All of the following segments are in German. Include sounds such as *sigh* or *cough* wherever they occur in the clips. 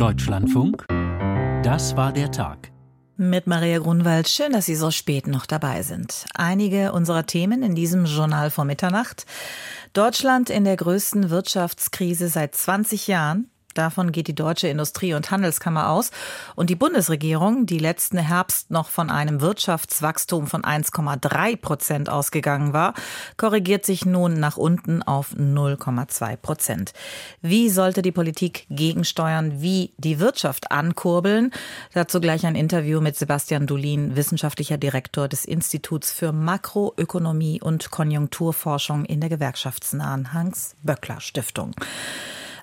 Deutschlandfunk, das war der Tag. Mit Maria Grunwald, schön, dass Sie so spät noch dabei sind. Einige unserer Themen in diesem Journal vor Mitternacht. Deutschland in der größten Wirtschaftskrise seit 20 Jahren. Davon geht die Deutsche Industrie- und Handelskammer aus. Und die Bundesregierung, die letzten Herbst noch von einem Wirtschaftswachstum von 1,3 Prozent ausgegangen war, korrigiert sich nun nach unten auf 0,2 Prozent. Wie sollte die Politik gegensteuern, wie die Wirtschaft ankurbeln? Dazu gleich ein Interview mit Sebastian Dulin, wissenschaftlicher Direktor des Instituts für Makroökonomie und Konjunkturforschung in der gewerkschaftsnahen Hans-Böckler-Stiftung.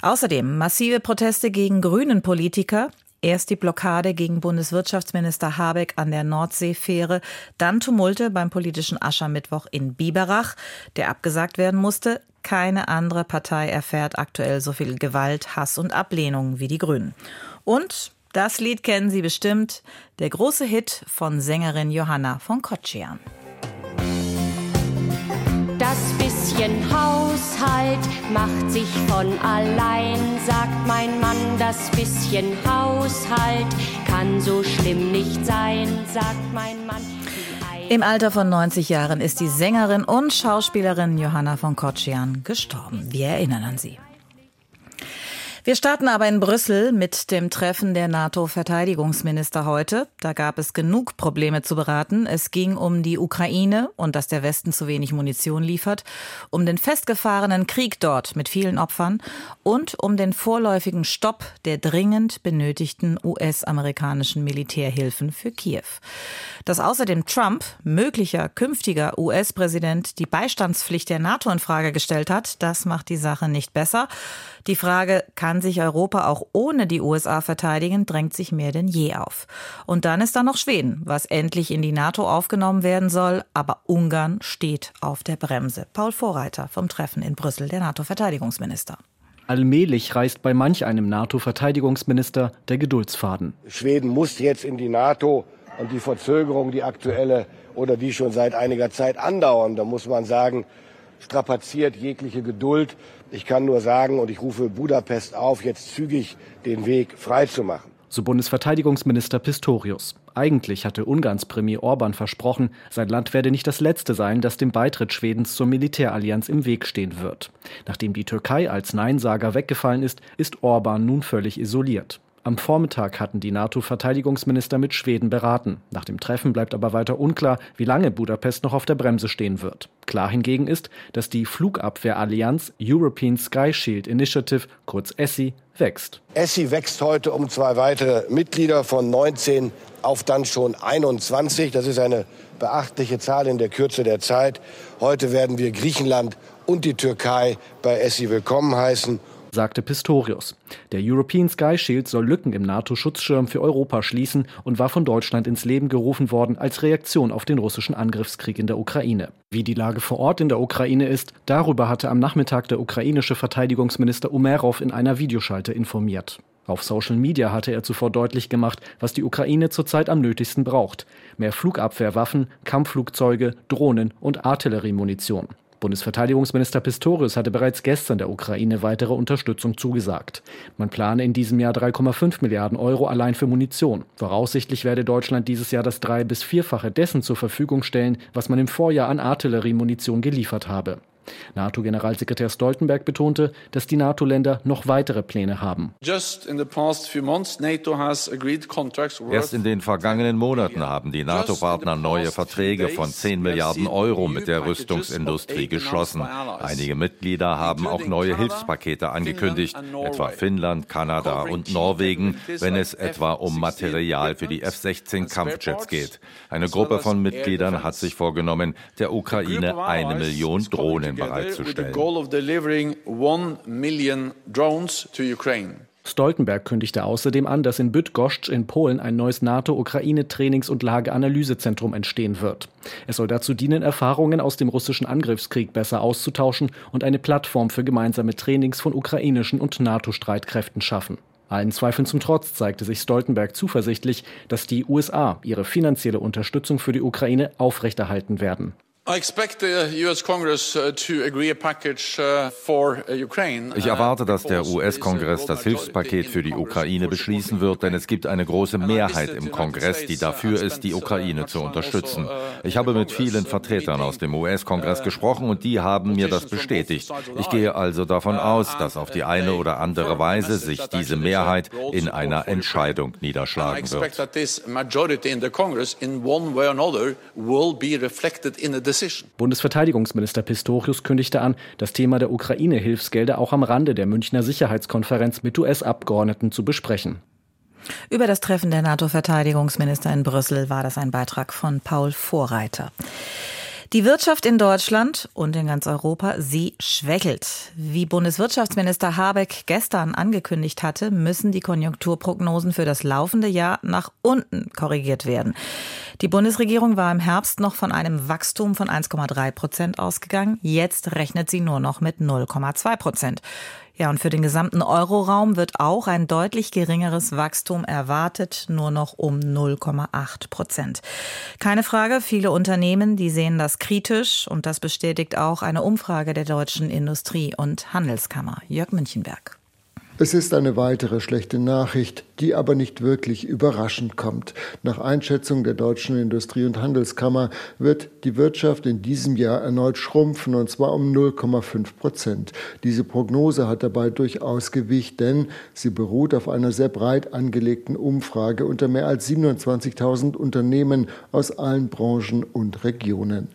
Außerdem massive Proteste gegen grünen Politiker, Erst die Blockade gegen Bundeswirtschaftsminister Habeck an der Nordseefähre, dann Tumulte beim politischen Aschermittwoch in Biberach, der abgesagt werden musste. Keine andere Partei erfährt aktuell so viel Gewalt, Hass und Ablehnung wie die Grünen. Und das Lied kennen Sie bestimmt, der große Hit von Sängerin Johanna von Kotschian. Das bisschen Haushalt macht sich von allein, sagt mein Mann. Das bisschen Haushalt kann so schlimm nicht sein, sagt mein Mann. Im Alter von 90 Jahren ist die Sängerin und Schauspielerin Johanna von Kotschian gestorben. Wir erinnern an sie. Wir starten aber in Brüssel mit dem Treffen der NATO-Verteidigungsminister heute. Da gab es genug Probleme zu beraten. Es ging um die Ukraine und dass der Westen zu wenig Munition liefert, um den festgefahrenen Krieg dort mit vielen Opfern und um den vorläufigen Stopp der dringend benötigten US-amerikanischen Militärhilfen für Kiew. Dass außerdem Trump, möglicher künftiger US-Präsident, die Beistandspflicht der NATO in Frage gestellt hat, das macht die Sache nicht besser. Die Frage, kann sich Europa auch ohne die USA verteidigen, drängt sich mehr denn je auf. Und dann ist da noch Schweden, was endlich in die NATO aufgenommen werden soll, aber Ungarn steht auf der Bremse. Paul Vorreiter vom Treffen in Brüssel, der NATO-Verteidigungsminister. Allmählich reißt bei manch einem NATO-Verteidigungsminister der Geduldsfaden. Schweden muss jetzt in die NATO und die Verzögerung, die aktuelle oder die schon seit einiger Zeit andauern, da muss man sagen, strapaziert jegliche Geduld. Ich kann nur sagen, und ich rufe Budapest auf, jetzt zügig den Weg freizumachen. So Bundesverteidigungsminister Pistorius. Eigentlich hatte Ungarns Premier Orban versprochen, sein Land werde nicht das letzte sein, das dem Beitritt Schwedens zur Militärallianz im Weg stehen wird. Nachdem die Türkei als Neinsager weggefallen ist, ist Orban nun völlig isoliert. Am Vormittag hatten die NATO-Verteidigungsminister mit Schweden beraten. Nach dem Treffen bleibt aber weiter unklar, wie lange Budapest noch auf der Bremse stehen wird. Klar hingegen ist, dass die Flugabwehrallianz European Sky Shield Initiative, kurz ESSI, wächst. ESSI wächst heute um zwei weitere Mitglieder von 19 auf dann schon 21. Das ist eine beachtliche Zahl in der Kürze der Zeit. Heute werden wir Griechenland und die Türkei bei ESSI willkommen heißen sagte Pistorius. Der European Sky Shield soll Lücken im NATO-Schutzschirm für Europa schließen und war von Deutschland ins Leben gerufen worden als Reaktion auf den russischen Angriffskrieg in der Ukraine. Wie die Lage vor Ort in der Ukraine ist, darüber hatte am Nachmittag der ukrainische Verteidigungsminister Umerov in einer Videoschalte informiert. Auf Social Media hatte er zuvor deutlich gemacht, was die Ukraine zurzeit am nötigsten braucht. Mehr Flugabwehrwaffen, Kampfflugzeuge, Drohnen und Artilleriemunition. Bundesverteidigungsminister Pistorius hatte bereits gestern der Ukraine weitere Unterstützung zugesagt. Man plane in diesem Jahr 3,5 Milliarden Euro allein für Munition. Voraussichtlich werde Deutschland dieses Jahr das drei- bis vierfache dessen zur Verfügung stellen, was man im Vorjahr an Artilleriemunition geliefert habe. NATO-Generalsekretär Stoltenberg betonte, dass die NATO-Länder noch weitere Pläne haben. Erst in den vergangenen Monaten haben die NATO-Partner neue Verträge von 10 Milliarden Euro mit der Rüstungsindustrie geschlossen. Einige Mitglieder haben auch neue Hilfspakete angekündigt, etwa Finnland, Kanada und Norwegen, wenn es etwa um Material für die F-16 Kampfjets geht. Eine Gruppe von Mitgliedern hat sich vorgenommen, der Ukraine eine Million Drohnen bereitzustellen. Stoltenberg kündigte außerdem an, dass in Bydgoszcz in Polen ein neues NATO-Ukraine-Trainings- und Lageanalysezentrum entstehen wird. Es soll dazu dienen, Erfahrungen aus dem russischen Angriffskrieg besser auszutauschen und eine Plattform für gemeinsame Trainings von ukrainischen und NATO-Streitkräften schaffen. Allen Zweifeln zum Trotz zeigte sich Stoltenberg zuversichtlich, dass die USA ihre finanzielle Unterstützung für die Ukraine aufrechterhalten werden. Uh, uh, uh, ich erwarte, dass der US-Kongress das Hilfspaket für die Ukraine beschließen wird, denn es gibt eine große Mehrheit im Kongress, die dafür ist, die Ukraine zu unterstützen. Ich habe mit vielen Vertretern aus dem US-Kongress gesprochen und die haben mir das bestätigt. Ich gehe also davon aus, dass auf die eine oder andere Weise sich diese Mehrheit in einer Entscheidung niederschlagen wird. Bundesverteidigungsminister Pistorius kündigte an, das Thema der Ukraine-Hilfsgelder auch am Rande der Münchner Sicherheitskonferenz mit US-Abgeordneten zu besprechen. Über das Treffen der NATO-Verteidigungsminister in Brüssel war das ein Beitrag von Paul Vorreiter. Die Wirtschaft in Deutschland und in ganz Europa, sie schwächelt. Wie Bundeswirtschaftsminister Habeck gestern angekündigt hatte, müssen die Konjunkturprognosen für das laufende Jahr nach unten korrigiert werden. Die Bundesregierung war im Herbst noch von einem Wachstum von 1,3 Prozent ausgegangen. Jetzt rechnet sie nur noch mit 0,2 Prozent. Ja, und für den gesamten Euroraum wird auch ein deutlich geringeres Wachstum erwartet, nur noch um 0,8 Prozent. Keine Frage, viele Unternehmen, die sehen das kritisch und das bestätigt auch eine Umfrage der deutschen Industrie- und Handelskammer. Jörg Münchenberg. Es ist eine weitere schlechte Nachricht, die aber nicht wirklich überraschend kommt. Nach Einschätzung der Deutschen Industrie- und Handelskammer wird die Wirtschaft in diesem Jahr erneut schrumpfen, und zwar um 0,5 Prozent. Diese Prognose hat dabei durchaus Gewicht, denn sie beruht auf einer sehr breit angelegten Umfrage unter mehr als 27.000 Unternehmen aus allen Branchen und Regionen.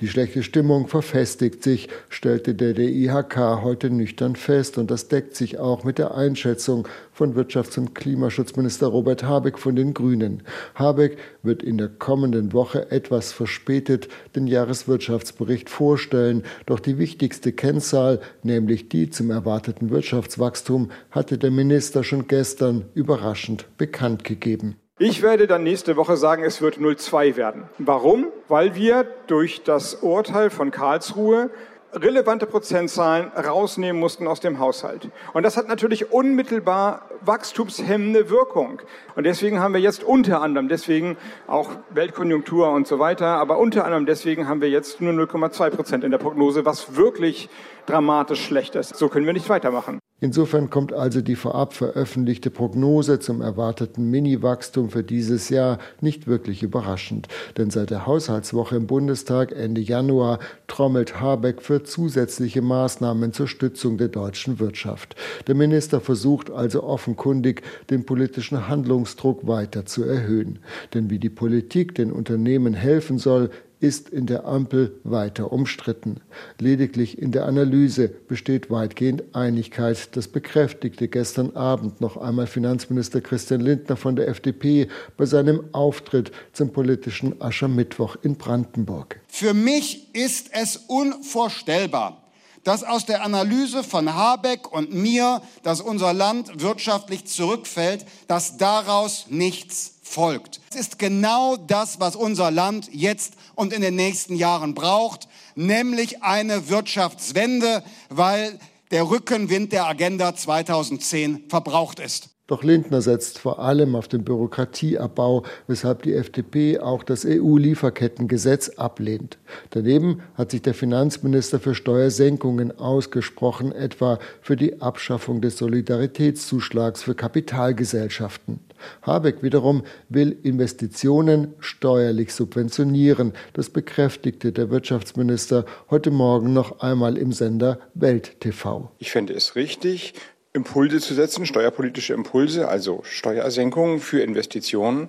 Die schlechte Stimmung verfestigt sich, stellte der DIHK heute nüchtern fest, und das deckt sich auch mit der Einschätzung von Wirtschafts- und Klimaschutzminister Robert Habeck von den Grünen. Habeck wird in der kommenden Woche etwas verspätet den Jahreswirtschaftsbericht vorstellen, doch die wichtigste Kennzahl, nämlich die zum erwarteten Wirtschaftswachstum, hatte der Minister schon gestern überraschend bekannt gegeben. Ich werde dann nächste Woche sagen, es wird 0,2 werden. Warum? Weil wir durch das Urteil von Karlsruhe relevante Prozentzahlen rausnehmen mussten aus dem Haushalt. Und das hat natürlich unmittelbar wachstumshemmende Wirkung. Und deswegen haben wir jetzt unter anderem, deswegen auch Weltkonjunktur und so weiter, aber unter anderem deswegen haben wir jetzt nur 0,2 Prozent in der Prognose, was wirklich dramatisch schlecht ist. So können wir nicht weitermachen. Insofern kommt also die vorab veröffentlichte Prognose zum erwarteten Mini-Wachstum für dieses Jahr nicht wirklich überraschend. Denn seit der Haushaltswoche im Bundestag Ende Januar trommelt Habeck für zusätzliche Maßnahmen zur Stützung der deutschen Wirtschaft. Der Minister versucht also offenkundig, den politischen Handlungsdruck weiter zu erhöhen. Denn wie die Politik den Unternehmen helfen soll, ist in der Ampel weiter umstritten. Lediglich in der Analyse besteht weitgehend Einigkeit. Das bekräftigte gestern Abend noch einmal Finanzminister Christian Lindner von der FDP bei seinem Auftritt zum politischen Aschermittwoch in Brandenburg. Für mich ist es unvorstellbar, dass aus der Analyse von Habeck und mir, dass unser Land wirtschaftlich zurückfällt, dass daraus nichts folgt. Es ist genau das, was unser Land jetzt und in den nächsten Jahren braucht, nämlich eine Wirtschaftswende, weil der Rückenwind der Agenda 2010 verbraucht ist. Doch Lindner setzt vor allem auf den Bürokratieabbau, weshalb die FDP auch das EU-Lieferkettengesetz ablehnt. Daneben hat sich der Finanzminister für Steuersenkungen ausgesprochen, etwa für die Abschaffung des Solidaritätszuschlags für Kapitalgesellschaften. Habeck wiederum will Investitionen steuerlich subventionieren. Das bekräftigte der Wirtschaftsminister heute Morgen noch einmal im Sender Welt TV. Ich fände es richtig, Impulse zu setzen, steuerpolitische Impulse, also Steuersenkungen für Investitionen,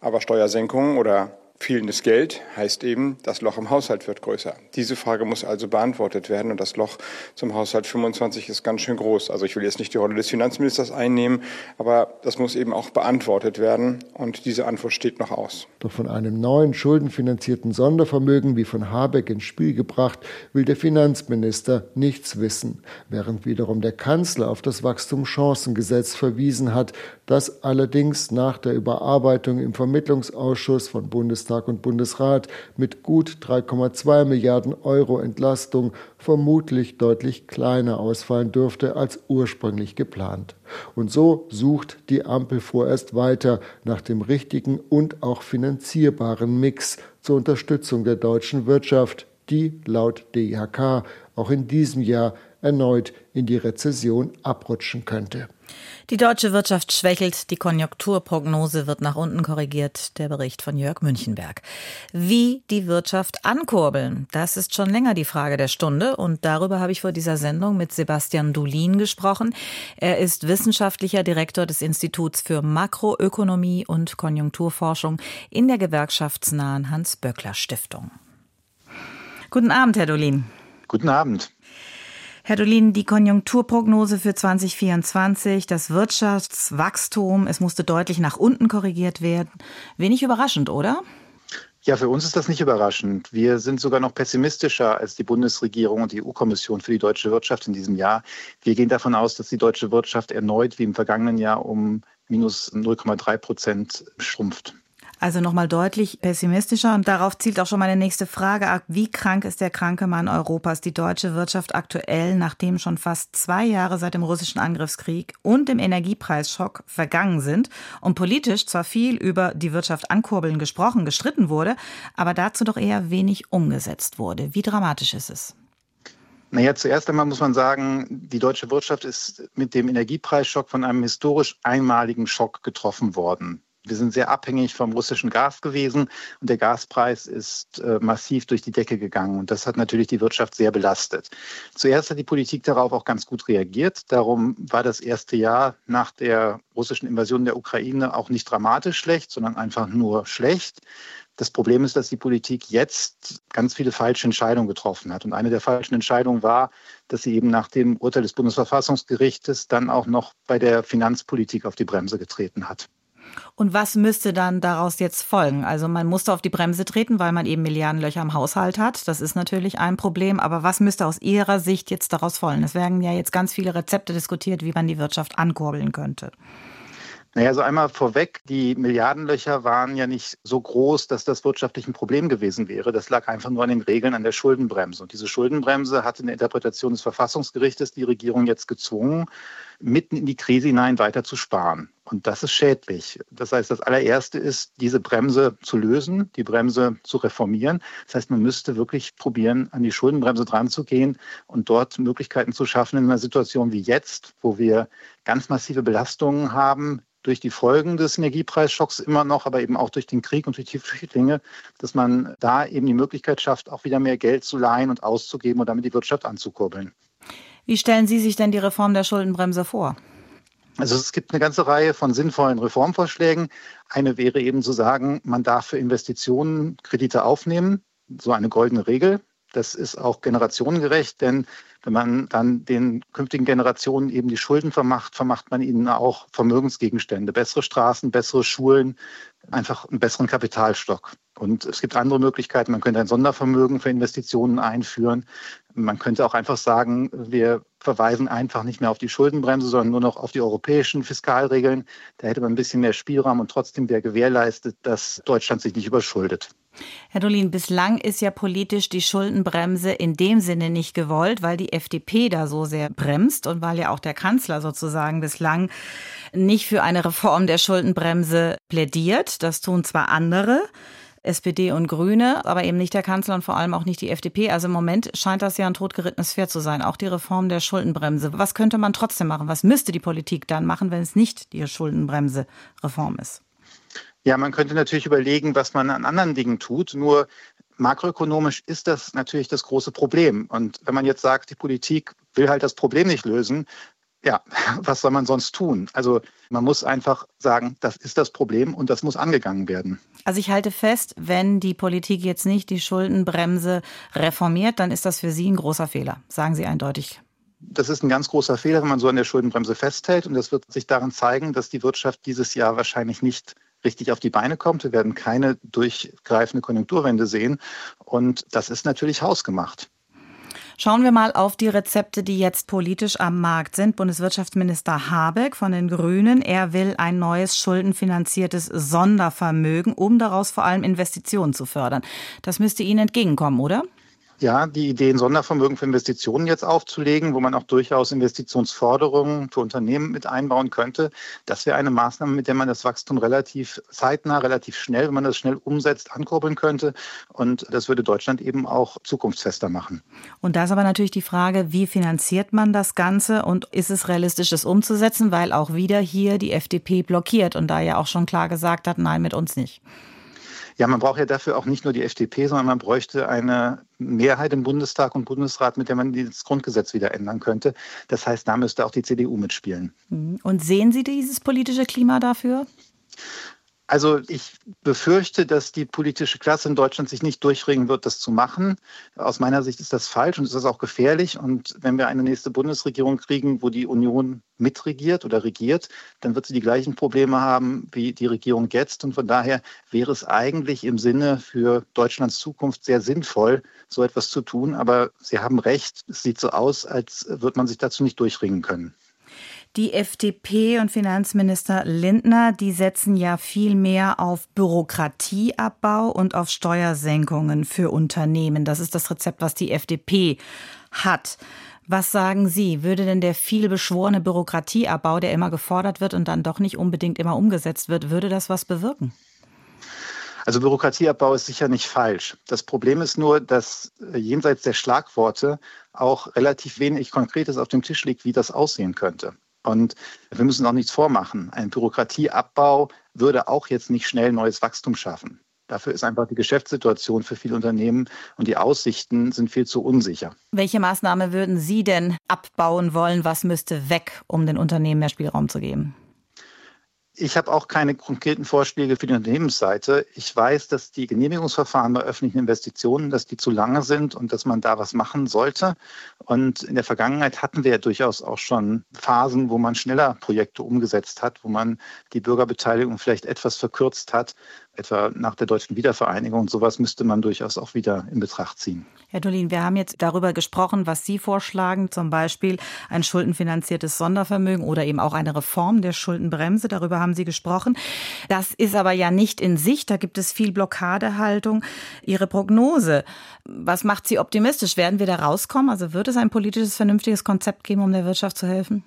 aber Steuersenkungen oder Fehlendes Geld heißt eben, das Loch im Haushalt wird größer. Diese Frage muss also beantwortet werden und das Loch zum Haushalt 25 ist ganz schön groß. Also ich will jetzt nicht die Rolle des Finanzministers einnehmen, aber das muss eben auch beantwortet werden und diese Antwort steht noch aus. Doch von einem neuen schuldenfinanzierten Sondervermögen wie von Habeck ins Spiel gebracht, will der Finanzminister nichts wissen, während wiederum der Kanzler auf das Wachstumschancengesetz verwiesen hat, das allerdings nach der Überarbeitung im Vermittlungsausschuss von Bundestag Bundestag und Bundesrat mit gut 3,2 Milliarden Euro Entlastung vermutlich deutlich kleiner ausfallen dürfte als ursprünglich geplant. Und so sucht die Ampel vorerst weiter nach dem richtigen und auch finanzierbaren Mix zur Unterstützung der deutschen Wirtschaft, die laut DIHK auch in diesem Jahr erneut in die Rezession abrutschen könnte. Die deutsche Wirtschaft schwächelt, die Konjunkturprognose wird nach unten korrigiert, der Bericht von Jörg Münchenberg. Wie die Wirtschaft ankurbeln, das ist schon länger die Frage der Stunde und darüber habe ich vor dieser Sendung mit Sebastian Dulin gesprochen. Er ist wissenschaftlicher Direktor des Instituts für Makroökonomie und Konjunkturforschung in der gewerkschaftsnahen Hans-Böckler-Stiftung. Guten Abend, Herr Dulin. Guten Abend. Herr Dolin, die Konjunkturprognose für 2024, das Wirtschaftswachstum, es musste deutlich nach unten korrigiert werden. Wenig überraschend, oder? Ja, für uns ist das nicht überraschend. Wir sind sogar noch pessimistischer als die Bundesregierung und die EU-Kommission für die deutsche Wirtschaft in diesem Jahr. Wir gehen davon aus, dass die deutsche Wirtschaft erneut wie im vergangenen Jahr um minus 0,3 Prozent schrumpft. Also nochmal deutlich pessimistischer. Und darauf zielt auch schon meine nächste Frage ab. Wie krank ist der kranke Mann Europas, die deutsche Wirtschaft aktuell, nachdem schon fast zwei Jahre seit dem russischen Angriffskrieg und dem Energiepreisschock vergangen sind und politisch zwar viel über die Wirtschaft ankurbeln gesprochen, gestritten wurde, aber dazu doch eher wenig umgesetzt wurde. Wie dramatisch ist es? Naja, zuerst einmal muss man sagen, die deutsche Wirtschaft ist mit dem Energiepreisschock von einem historisch einmaligen Schock getroffen worden. Wir sind sehr abhängig vom russischen Gas gewesen und der Gaspreis ist äh, massiv durch die Decke gegangen und das hat natürlich die Wirtschaft sehr belastet. Zuerst hat die Politik darauf auch ganz gut reagiert. Darum war das erste Jahr nach der russischen Invasion der Ukraine auch nicht dramatisch schlecht, sondern einfach nur schlecht. Das Problem ist, dass die Politik jetzt ganz viele falsche Entscheidungen getroffen hat. Und eine der falschen Entscheidungen war, dass sie eben nach dem Urteil des Bundesverfassungsgerichtes dann auch noch bei der Finanzpolitik auf die Bremse getreten hat. Und was müsste dann daraus jetzt folgen? Also man musste auf die Bremse treten, weil man eben Milliardenlöcher im Haushalt hat. Das ist natürlich ein Problem. Aber was müsste aus Ihrer Sicht jetzt daraus folgen? Es werden ja jetzt ganz viele Rezepte diskutiert, wie man die Wirtschaft ankurbeln könnte. Naja, also einmal vorweg, die Milliardenlöcher waren ja nicht so groß, dass das wirtschaftlich ein Problem gewesen wäre. Das lag einfach nur an den Regeln an der Schuldenbremse. Und diese Schuldenbremse hat in der Interpretation des Verfassungsgerichtes die Regierung jetzt gezwungen, mitten in die Krise hinein weiter zu sparen. Und das ist schädlich. Das heißt, das allererste ist, diese Bremse zu lösen, die Bremse zu reformieren. Das heißt, man müsste wirklich probieren, an die Schuldenbremse dran zu gehen und dort Möglichkeiten zu schaffen in einer Situation wie jetzt, wo wir ganz massive Belastungen haben, durch die Folgen des Energiepreisschocks immer noch, aber eben auch durch den Krieg und durch die Flüchtlinge, dass man da eben die Möglichkeit schafft, auch wieder mehr Geld zu leihen und auszugeben und damit die Wirtschaft anzukurbeln. Wie stellen Sie sich denn die Reform der Schuldenbremse vor? Also es gibt eine ganze Reihe von sinnvollen Reformvorschlägen. Eine wäre eben zu sagen, man darf für Investitionen Kredite aufnehmen, so eine goldene Regel. Das ist auch generationengerecht, denn wenn man dann den künftigen Generationen eben die Schulden vermacht, vermacht man ihnen auch Vermögensgegenstände, bessere Straßen, bessere Schulen, einfach einen besseren Kapitalstock. Und es gibt andere Möglichkeiten. Man könnte ein Sondervermögen für Investitionen einführen. Man könnte auch einfach sagen, wir verweisen einfach nicht mehr auf die Schuldenbremse, sondern nur noch auf die europäischen Fiskalregeln. Da hätte man ein bisschen mehr Spielraum und trotzdem wäre gewährleistet, dass Deutschland sich nicht überschuldet. Herr Dolin, bislang ist ja politisch die Schuldenbremse in dem Sinne nicht gewollt, weil die FDP da so sehr bremst und weil ja auch der Kanzler sozusagen bislang nicht für eine Reform der Schuldenbremse plädiert. Das tun zwar andere. SPD und Grüne, aber eben nicht der Kanzler und vor allem auch nicht die FDP. Also im Moment scheint das ja ein totgerittenes Pferd zu sein, auch die Reform der Schuldenbremse. Was könnte man trotzdem machen? Was müsste die Politik dann machen, wenn es nicht die Schuldenbremse-Reform ist? Ja, man könnte natürlich überlegen, was man an anderen Dingen tut. Nur makroökonomisch ist das natürlich das große Problem. Und wenn man jetzt sagt, die Politik will halt das Problem nicht lösen, ja, *laughs* was soll man sonst tun? Also man muss einfach sagen, das ist das Problem und das muss angegangen werden. Also ich halte fest, wenn die Politik jetzt nicht die Schuldenbremse reformiert, dann ist das für Sie ein großer Fehler, sagen Sie eindeutig. Das ist ein ganz großer Fehler, wenn man so an der Schuldenbremse festhält. Und das wird sich daran zeigen, dass die Wirtschaft dieses Jahr wahrscheinlich nicht richtig auf die Beine kommt. Wir werden keine durchgreifende Konjunkturwende sehen. Und das ist natürlich hausgemacht. Schauen wir mal auf die Rezepte, die jetzt politisch am Markt sind. Bundeswirtschaftsminister Habeck von den Grünen, er will ein neues schuldenfinanziertes Sondervermögen, um daraus vor allem Investitionen zu fördern. Das müsste Ihnen entgegenkommen, oder? Ja, die Idee, ein Sondervermögen für Investitionen jetzt aufzulegen, wo man auch durchaus Investitionsforderungen für Unternehmen mit einbauen könnte, das wäre eine Maßnahme, mit der man das Wachstum relativ zeitnah, relativ schnell, wenn man das schnell umsetzt, ankurbeln könnte. Und das würde Deutschland eben auch zukunftsfester machen. Und da ist aber natürlich die Frage, wie finanziert man das Ganze und ist es realistisch, das umzusetzen, weil auch wieder hier die FDP blockiert und da ja auch schon klar gesagt hat, nein, mit uns nicht. Ja, man braucht ja dafür auch nicht nur die FDP, sondern man bräuchte eine Mehrheit im Bundestag und Bundesrat, mit der man das Grundgesetz wieder ändern könnte. Das heißt, da müsste auch die CDU mitspielen. Mhm. Und sehen Sie dieses politische Klima dafür? Also ich befürchte, dass die politische Klasse in Deutschland sich nicht durchringen wird, das zu machen. Aus meiner Sicht ist das falsch und ist das auch gefährlich. Und wenn wir eine nächste Bundesregierung kriegen, wo die Union mitregiert oder regiert, dann wird sie die gleichen Probleme haben wie die Regierung jetzt. Und von daher wäre es eigentlich im Sinne für Deutschlands Zukunft sehr sinnvoll, so etwas zu tun. Aber Sie haben recht, es sieht so aus, als würde man sich dazu nicht durchringen können. Die FDP und Finanzminister Lindner, die setzen ja viel mehr auf Bürokratieabbau und auf Steuersenkungen für Unternehmen. Das ist das Rezept, was die FDP hat. Was sagen Sie? Würde denn der viel beschworene Bürokratieabbau, der immer gefordert wird und dann doch nicht unbedingt immer umgesetzt wird, würde das was bewirken? Also Bürokratieabbau ist sicher nicht falsch. Das Problem ist nur, dass äh, jenseits der Schlagworte auch relativ wenig Konkretes auf dem Tisch liegt, wie das aussehen könnte. Und wir müssen auch nichts vormachen. Ein Bürokratieabbau würde auch jetzt nicht schnell neues Wachstum schaffen. Dafür ist einfach die Geschäftssituation für viele Unternehmen und die Aussichten sind viel zu unsicher. Welche Maßnahme würden Sie denn abbauen wollen? Was müsste weg, um den Unternehmen mehr Spielraum zu geben? Ich habe auch keine konkreten Vorschläge für die Unternehmensseite. Ich weiß, dass die Genehmigungsverfahren bei öffentlichen Investitionen, dass die zu lange sind und dass man da was machen sollte. Und in der Vergangenheit hatten wir ja durchaus auch schon Phasen, wo man schneller Projekte umgesetzt hat, wo man die Bürgerbeteiligung vielleicht etwas verkürzt hat etwa nach der deutschen Wiedervereinigung. Sowas müsste man durchaus auch wieder in Betracht ziehen. Herr Dolin, wir haben jetzt darüber gesprochen, was Sie vorschlagen, zum Beispiel ein schuldenfinanziertes Sondervermögen oder eben auch eine Reform der Schuldenbremse. Darüber haben Sie gesprochen. Das ist aber ja nicht in Sicht. Da gibt es viel Blockadehaltung. Ihre Prognose, was macht Sie optimistisch? Werden wir da rauskommen? Also wird es ein politisches, vernünftiges Konzept geben, um der Wirtschaft zu helfen?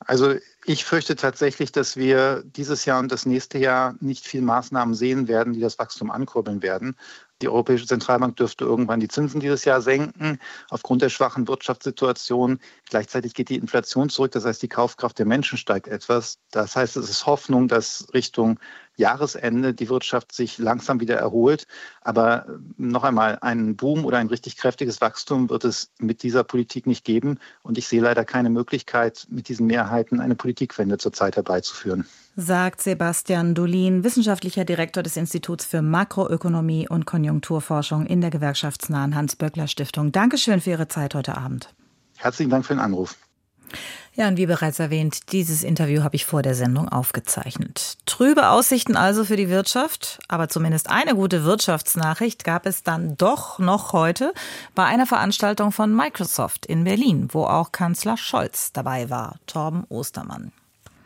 Also ich fürchte tatsächlich, dass wir dieses Jahr und das nächste Jahr nicht viel Maßnahmen sehen werden, die das Wachstum ankurbeln werden. Die Europäische Zentralbank dürfte irgendwann die Zinsen dieses Jahr senken, aufgrund der schwachen Wirtschaftssituation. Gleichzeitig geht die Inflation zurück, das heißt, die Kaufkraft der Menschen steigt etwas. Das heißt, es ist Hoffnung, dass Richtung Jahresende die Wirtschaft sich langsam wieder erholt. Aber äh, noch einmal, einen Boom oder ein richtig kräftiges Wachstum wird es mit dieser Politik nicht geben. Und ich sehe leider keine Möglichkeit, mit diesen Mehrheiten eine Politikwende zurzeit herbeizuführen. Sagt Sebastian Dolin, wissenschaftlicher Direktor des Instituts für Makroökonomie und Konjunkturforschung in der gewerkschaftsnahen Hans-Böckler-Stiftung. Dankeschön für Ihre Zeit heute Abend. Herzlichen Dank für den Anruf. Ja, und wie bereits erwähnt, dieses Interview habe ich vor der Sendung aufgezeichnet. Trübe Aussichten also für die Wirtschaft, aber zumindest eine gute Wirtschaftsnachricht gab es dann doch noch heute bei einer Veranstaltung von Microsoft in Berlin, wo auch Kanzler Scholz dabei war, Torben Ostermann.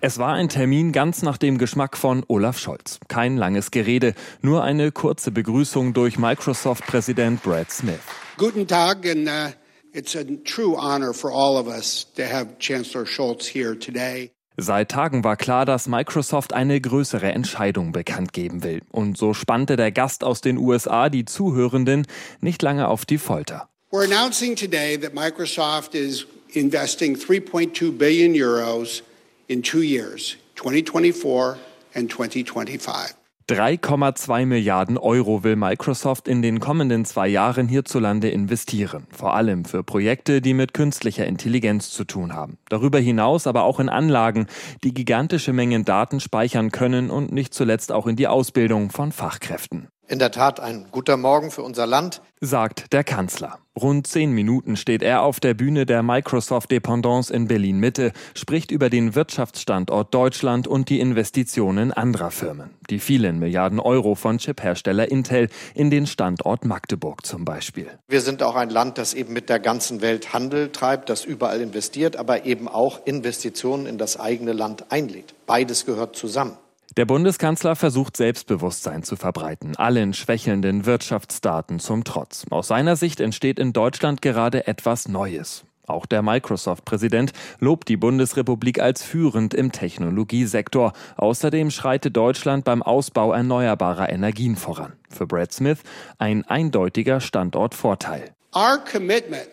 Es war ein Termin ganz nach dem Geschmack von Olaf Scholz. Kein langes Gerede, nur eine kurze Begrüßung durch Microsoft-Präsident Brad Smith. Guten Tag and uh It's a true honor for all of us to have Chancellor Schultz here today. Seit Tagen war klar, dass Microsoft eine größere Entscheidung bekannt geben will. Und so spannte der Gast aus den USA die Zuhörenden nicht lange auf die Folter. We're announcing today that Microsoft is investing 3.2 billion euros in two years, 2024 and 2025. 3,2 Milliarden Euro will Microsoft in den kommenden zwei Jahren hierzulande investieren, vor allem für Projekte, die mit künstlicher Intelligenz zu tun haben. Darüber hinaus aber auch in Anlagen, die gigantische Mengen Daten speichern können und nicht zuletzt auch in die Ausbildung von Fachkräften. in der Tat ein guter Morgen für unser Land, sagt der Kanzler. Rund zehn Minuten steht er auf der Bühne der Microsoft Dependance in Berlin Mitte, spricht über den Wirtschaftsstandort Deutschland und die Investitionen anderer Firmen. Die vielen Milliarden Euro von Chiphersteller Intel in den Standort Magdeburg zum Beispiel. Wir sind auch ein Land, das eben mit der ganzen Welt Handel treibt, das überall investiert, aber eben auch Investitionen in das eigene Land einlädt. Beides gehört zusammen. Der Bundeskanzler versucht Selbstbewusstsein zu verbreiten, allen schwächelnden Wirtschaftsdaten zum Trotz. Aus seiner Sicht entsteht in Deutschland gerade etwas Neues. Auch der Microsoft-Präsident lobt die Bundesrepublik als führend im Technologiesektor. Außerdem schreitet Deutschland beim Ausbau erneuerbarer Energien voran. Für Brad Smith ein eindeutiger Standortvorteil. Our commitment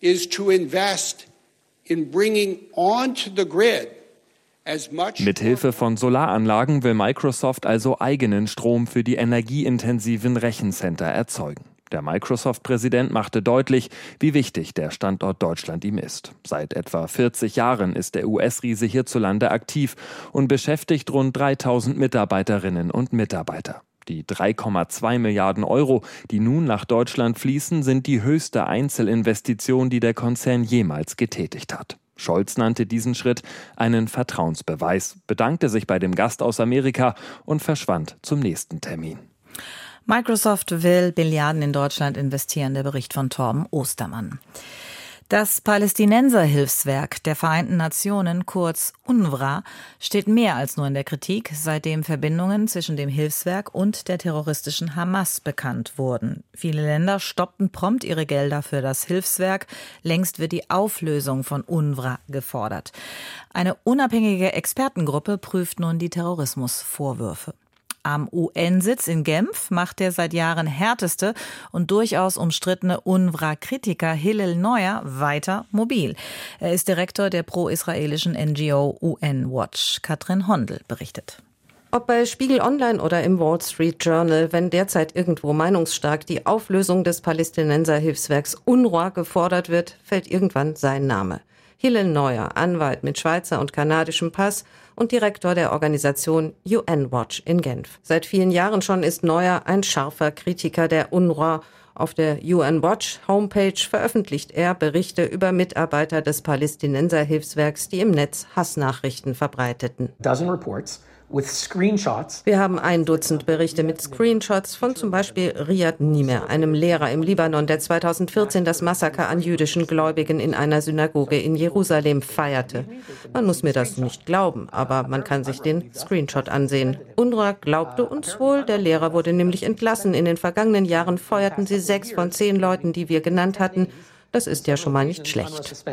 is to invest in bringing onto the grid Mithilfe von Solaranlagen will Microsoft also eigenen Strom für die energieintensiven Rechencenter erzeugen. Der Microsoft-Präsident machte deutlich, wie wichtig der Standort Deutschland ihm ist. Seit etwa 40 Jahren ist der US-Riese hierzulande aktiv und beschäftigt rund 3000 Mitarbeiterinnen und Mitarbeiter. Die 3,2 Milliarden Euro, die nun nach Deutschland fließen, sind die höchste Einzelinvestition, die der Konzern jemals getätigt hat. Scholz nannte diesen Schritt einen Vertrauensbeweis, bedankte sich bei dem Gast aus Amerika und verschwand zum nächsten Termin. Microsoft will Milliarden in Deutschland investieren, der Bericht von Torben Ostermann. Das Palästinenserhilfswerk der Vereinten Nationen, kurz UNRWA, steht mehr als nur in der Kritik, seitdem Verbindungen zwischen dem Hilfswerk und der terroristischen Hamas bekannt wurden. Viele Länder stoppten prompt ihre Gelder für das Hilfswerk. Längst wird die Auflösung von UNRWA gefordert. Eine unabhängige Expertengruppe prüft nun die Terrorismusvorwürfe. Am UN-Sitz in Genf macht der seit Jahren härteste und durchaus umstrittene UNRWA-Kritiker Hillel Neuer weiter mobil. Er ist Direktor der pro-israelischen NGO UN Watch. Katrin Hondel berichtet. Ob bei Spiegel Online oder im Wall Street Journal, wenn derzeit irgendwo meinungsstark die Auflösung des Palästinenserhilfswerks UNRWA gefordert wird, fällt irgendwann sein Name. Hillel Neuer, Anwalt mit Schweizer und kanadischem Pass, und Direktor der Organisation UN Watch in Genf. Seit vielen Jahren schon ist Neuer ein scharfer Kritiker der UNRWA. Auf der UN Watch Homepage veröffentlicht er Berichte über Mitarbeiter des Palästinenserhilfswerks, die im Netz Hassnachrichten verbreiteten. Dozen reports wir haben ein Dutzend Berichte mit Screenshots von zum Beispiel Riyad Nimer, einem Lehrer im Libanon, der 2014 das Massaker an jüdischen Gläubigen in einer Synagoge in Jerusalem feierte. Man muss mir das nicht glauben, aber man kann sich den Screenshot ansehen. UNRWA glaubte uns wohl, der Lehrer wurde nämlich entlassen. In den vergangenen Jahren feuerten sie sechs von zehn Leuten, die wir genannt hatten. Das ist ja schon mal nicht schlecht.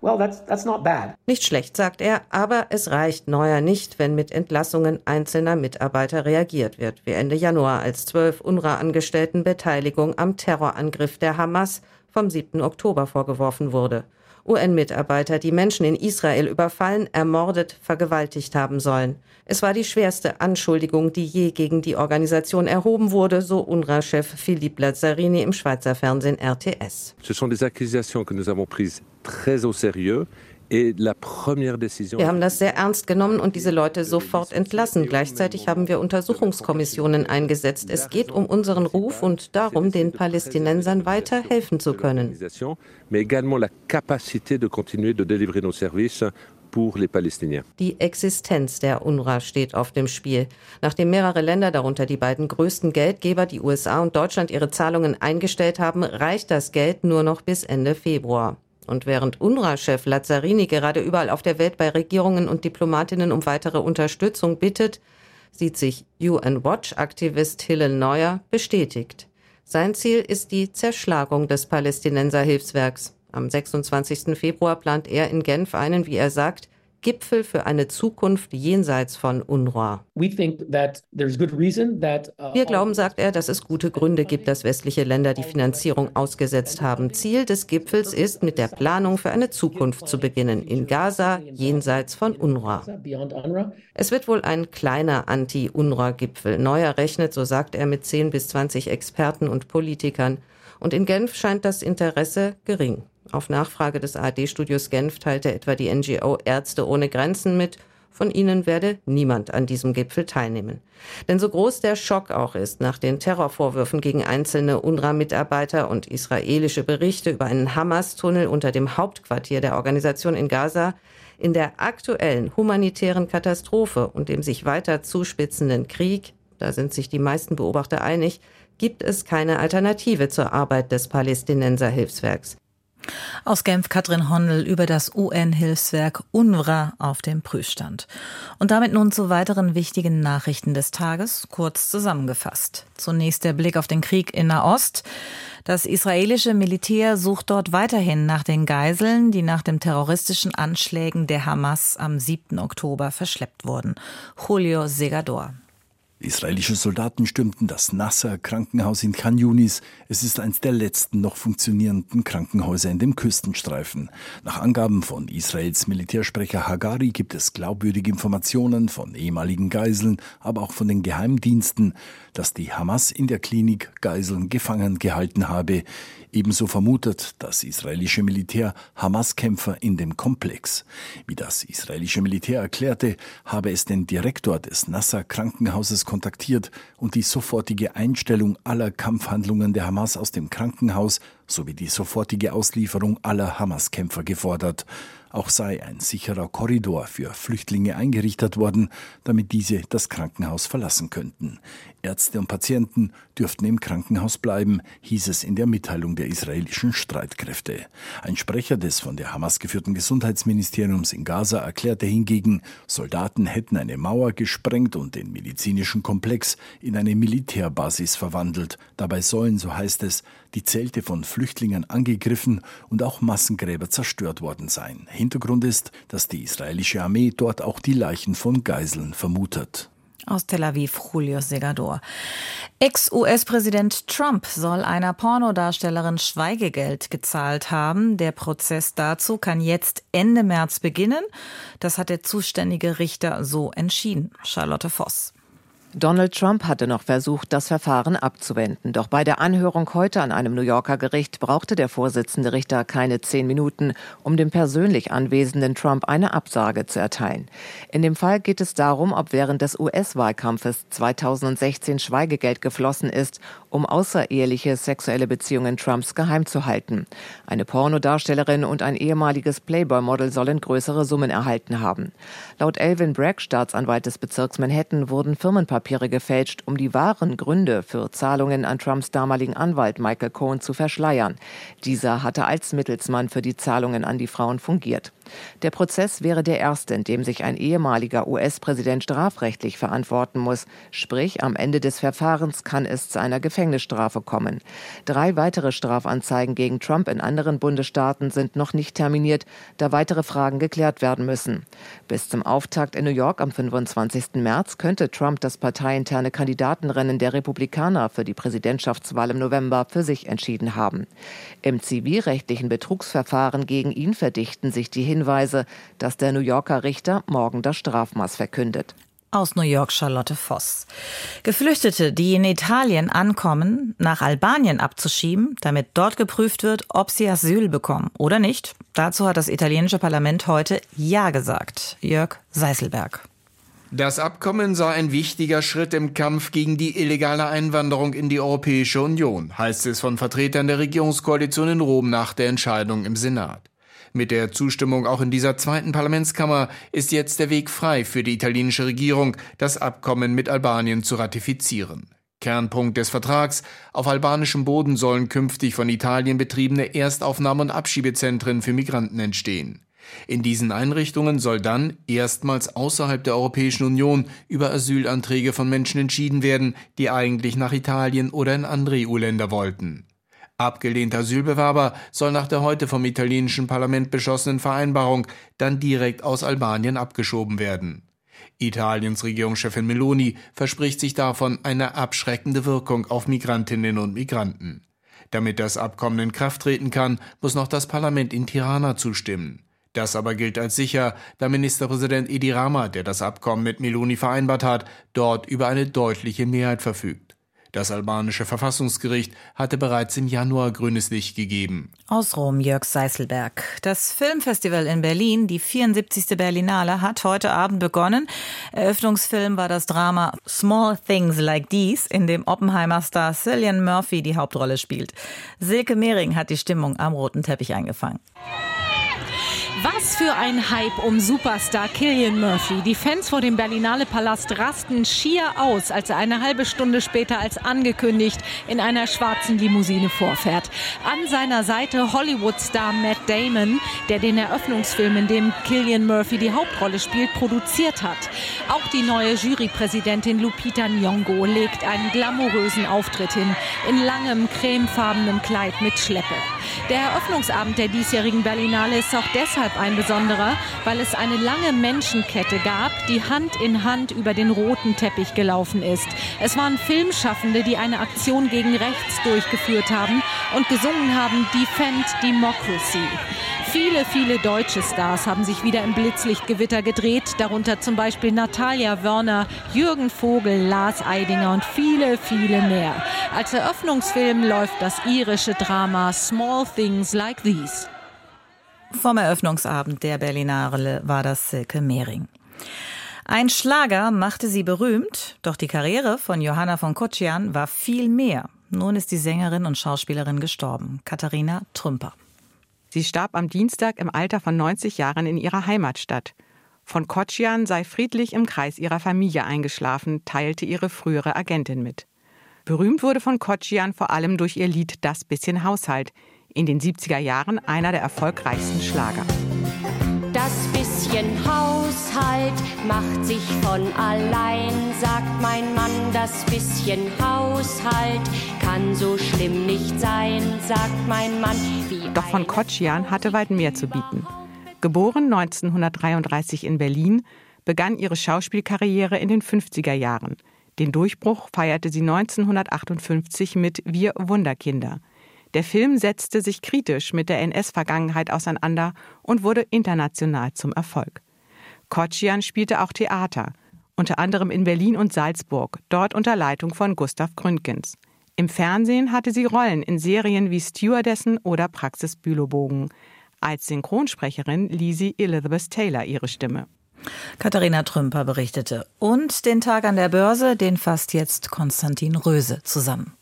Well, that's, that's not bad. Nicht schlecht, sagt er, aber es reicht Neuer nicht, wenn mit Entlassungen einzelner Mitarbeiter reagiert wird, wie Ende Januar, als zwölf UNRWA-Angestellten Beteiligung am Terrorangriff der Hamas vom 7. Oktober vorgeworfen wurde. UN-Mitarbeiter, die Menschen in Israel überfallen, ermordet, vergewaltigt haben sollen. Es war die schwerste Anschuldigung, die je gegen die Organisation erhoben wurde, so UNRWA-Chef Philippe Lazzarini im Schweizer Fernsehen RTS. Ce sont des accusations que nous avons prises très au sérieux. Wir haben das sehr ernst genommen und diese Leute sofort entlassen. Gleichzeitig haben wir Untersuchungskommissionen eingesetzt. Es geht um unseren Ruf und darum, den Palästinensern weiter helfen zu können. Die Existenz der UNRWA steht auf dem Spiel. Nachdem mehrere Länder, darunter die beiden größten Geldgeber, die USA und Deutschland, ihre Zahlungen eingestellt haben, reicht das Geld nur noch bis Ende Februar. Und während UNRWA-Chef Lazzarini gerade überall auf der Welt bei Regierungen und Diplomatinnen um weitere Unterstützung bittet, sieht sich UN Watch-Aktivist Hillel Neuer bestätigt. Sein Ziel ist die Zerschlagung des Palästinenser-Hilfswerks. Am 26. Februar plant er in Genf einen, wie er sagt, Gipfel für eine Zukunft jenseits von UNRWA. Uh, Wir glauben, sagt er, dass es gute Gründe gibt, dass westliche Länder die Finanzierung ausgesetzt haben. Ziel des Gipfels ist, mit der Planung für eine Zukunft zu beginnen, in Gaza, jenseits von UNRWA. Es wird wohl ein kleiner Anti-UNRWA-Gipfel. Neuer rechnet, so sagt er, mit 10 bis 20 Experten und Politikern. Und in Genf scheint das Interesse gering. Auf Nachfrage des ARD-Studios Genf teilte etwa die NGO Ärzte ohne Grenzen mit, Von ihnen werde niemand an diesem Gipfel teilnehmen. Denn so groß der Schock auch ist nach den Terrorvorwürfen gegen einzelne UNRWA-Mitarbeiter und israelische Berichte über einen Hamas-Tunnel unter dem Hauptquartier der Organisation in Gaza, in der aktuellen humanitären Katastrophe und dem sich weiter zuspitzenden Krieg, da sind sich die meisten Beobachter einig, gibt es keine Alternative zur Arbeit des Palästinenser Hilfswerks. Aus Genf Katrin Honnel über das UN-Hilfswerk UNRWA auf dem Prüfstand. Und damit nun zu weiteren wichtigen Nachrichten des Tages, kurz zusammengefasst. Zunächst der Blick auf den Krieg in Nahost. Das israelische Militär sucht dort weiterhin nach den Geiseln, die nach den terroristischen Anschlägen der Hamas am 7. Oktober verschleppt wurden. Julio Segador. Israelische Soldaten stürmten das Nasser-Krankenhaus in Khan Yunis. Es ist eines der letzten noch funktionierenden Krankenhäuser in dem Küstenstreifen. Nach Angaben von Israels Militärsprecher Hagari gibt es glaubwürdige Informationen von ehemaligen Geiseln, aber auch von den Geheimdiensten, dass die Hamas in der Klinik Geiseln gefangen gehalten habe. Ebenso vermutet das israelische Militär Hamas-Kämpfer in dem Komplex. Wie das israelische Militär erklärte, habe es den Direktor des Nasser-Krankenhauses kontaktiert und die sofortige Einstellung aller Kampfhandlungen der Hamas aus dem Krankenhaus sowie die sofortige Auslieferung aller Hamas-Kämpfer gefordert. Auch sei ein sicherer Korridor für Flüchtlinge eingerichtet worden, damit diese das Krankenhaus verlassen könnten. Ärzte und Patienten dürften im Krankenhaus bleiben, hieß es in der Mitteilung der israelischen Streitkräfte. Ein Sprecher des von der Hamas geführten Gesundheitsministeriums in Gaza erklärte hingegen, Soldaten hätten eine Mauer gesprengt und den medizinischen Komplex in eine Militärbasis verwandelt. Dabei sollen, so heißt es, die Zelte von Flüchtlingen angegriffen und auch Massengräber zerstört worden sein. Hintergrund ist, dass die israelische Armee dort auch die Leichen von Geiseln vermutet. Aus Tel Aviv, Julio Segador. Ex-US-Präsident Trump soll einer Pornodarstellerin Schweigegeld gezahlt haben. Der Prozess dazu kann jetzt Ende März beginnen. Das hat der zuständige Richter so entschieden. Charlotte Voss. Donald Trump hatte noch versucht, das Verfahren abzuwenden. Doch bei der Anhörung heute an einem New Yorker Gericht brauchte der Vorsitzende Richter keine zehn Minuten, um dem persönlich anwesenden Trump eine Absage zu erteilen. In dem Fall geht es darum, ob während des US-Wahlkampfes 2016 Schweigegeld geflossen ist, um außereheliche sexuelle Beziehungen Trumps geheim zu halten. Eine Pornodarstellerin und ein ehemaliges Playboy-Model sollen größere Summen erhalten haben. Laut Elvin Bragg, Staatsanwalt des Bezirks Manhattan, wurden Firmenpapiere Wertpapiere gefälscht, um die wahren Gründe für Zahlungen an Trumps damaligen Anwalt Michael Cohen zu verschleiern. Dieser hatte als Mittelsmann für die Zahlungen an die Frauen fungiert. Der Prozess wäre der erste, in dem sich ein ehemaliger US-Präsident strafrechtlich verantworten muss. Sprich, am Ende des Verfahrens kann es zu einer Gefängnisstrafe kommen. Drei weitere Strafanzeigen gegen Trump in anderen Bundesstaaten sind noch nicht terminiert, da weitere Fragen geklärt werden müssen. Bis zum Auftakt in New York am 25. März könnte Trump das parteiinterne Kandidatenrennen der Republikaner für die Präsidentschaftswahl im November für sich entschieden haben. Im zivilrechtlichen Betrugsverfahren gegen ihn verdichten sich die Hinweise, dass der New Yorker Richter morgen das Strafmaß verkündet. Aus New York Charlotte Voss. Geflüchtete, die in Italien ankommen, nach Albanien abzuschieben, damit dort geprüft wird, ob sie Asyl bekommen oder nicht. Dazu hat das italienische Parlament heute Ja gesagt. Jörg Seiselberg. Das Abkommen sei ein wichtiger Schritt im Kampf gegen die illegale Einwanderung in die Europäische Union, heißt es von Vertretern der Regierungskoalition in Rom nach der Entscheidung im Senat. Mit der Zustimmung auch in dieser zweiten Parlamentskammer ist jetzt der Weg frei für die italienische Regierung, das Abkommen mit Albanien zu ratifizieren. Kernpunkt des Vertrags, auf albanischem Boden sollen künftig von Italien betriebene Erstaufnahme- und Abschiebezentren für Migranten entstehen. In diesen Einrichtungen soll dann erstmals außerhalb der Europäischen Union über Asylanträge von Menschen entschieden werden, die eigentlich nach Italien oder in andere EU-Länder wollten. Abgelehnte Asylbewerber soll nach der heute vom italienischen Parlament beschlossenen Vereinbarung dann direkt aus Albanien abgeschoben werden. Italiens Regierungschefin Meloni verspricht sich davon eine abschreckende Wirkung auf Migrantinnen und Migranten. Damit das Abkommen in Kraft treten kann, muss noch das Parlament in Tirana zustimmen. Das aber gilt als sicher, da Ministerpräsident Edi Rama, der das Abkommen mit Meloni vereinbart hat, dort über eine deutliche Mehrheit verfügt. Das albanische Verfassungsgericht hatte bereits im Januar grünes Licht gegeben. Aus Rom Jörg Seißelberg. Das Filmfestival in Berlin, die 74. Berlinale, hat heute Abend begonnen. Eröffnungsfilm war das Drama Small Things Like These, in dem Oppenheimer-Star Cillian Murphy die Hauptrolle spielt. Silke Mehring hat die Stimmung am roten Teppich eingefangen. Was für ein Hype um Superstar Killian Murphy. Die Fans vor dem Berlinale Palast rasten schier aus, als er eine halbe Stunde später als angekündigt in einer schwarzen Limousine vorfährt. An seiner Seite Hollywood-Star Matt Damon, der den Eröffnungsfilm, in dem Killian Murphy die Hauptrolle spielt, produziert hat. Auch die neue Jurypräsidentin Lupita Nyong'o legt einen glamourösen Auftritt hin, in langem cremefarbenem Kleid mit Schleppe. Der Eröffnungsabend der diesjährigen Berlinale ist auch deshalb ein besonderer, weil es eine lange Menschenkette gab, die Hand in Hand über den roten Teppich gelaufen ist. Es waren Filmschaffende, die eine Aktion gegen rechts durchgeführt haben und gesungen haben Defend Democracy. Viele, viele deutsche Stars haben sich wieder im Blitzlichtgewitter gedreht, darunter zum Beispiel Natalia Wörner, Jürgen Vogel, Lars Eidinger und viele, viele mehr. Als Eröffnungsfilm läuft das irische Drama Small Things Like These. Vom Eröffnungsabend der Berlinale war das Silke Mehring. Ein Schlager machte sie berühmt, doch die Karriere von Johanna von Kocian war viel mehr. Nun ist die Sängerin und Schauspielerin gestorben. Katharina Trümper. Sie starb am Dienstag im Alter von 90 Jahren in ihrer Heimatstadt. Von Kocian sei friedlich im Kreis ihrer Familie eingeschlafen, teilte ihre frühere Agentin mit. Berühmt wurde von Kocian vor allem durch ihr Lied Das bisschen Haushalt, in den 70er Jahren einer der erfolgreichsten Schlager. Das bisschen Haushalt macht sich von allein, sagt mein Mann. Das bisschen Haushalt kann so schlimm nicht sein, sagt mein Mann. Doch von Kocian hatte weit mehr zu bieten. Geboren 1933 in Berlin, begann ihre Schauspielkarriere in den 50er Jahren. Den Durchbruch feierte sie 1958 mit Wir Wunderkinder. Der Film setzte sich kritisch mit der NS-Vergangenheit auseinander und wurde international zum Erfolg. Kocian spielte auch Theater, unter anderem in Berlin und Salzburg, dort unter Leitung von Gustav Gründgens. Im Fernsehen hatte sie Rollen in Serien wie Stewardessen oder Praxis Bülowbogen. Als Synchronsprecherin lieh sie Elizabeth Taylor ihre Stimme. Katharina Trümper berichtete. Und den Tag an der Börse, den fasst jetzt Konstantin Röse zusammen.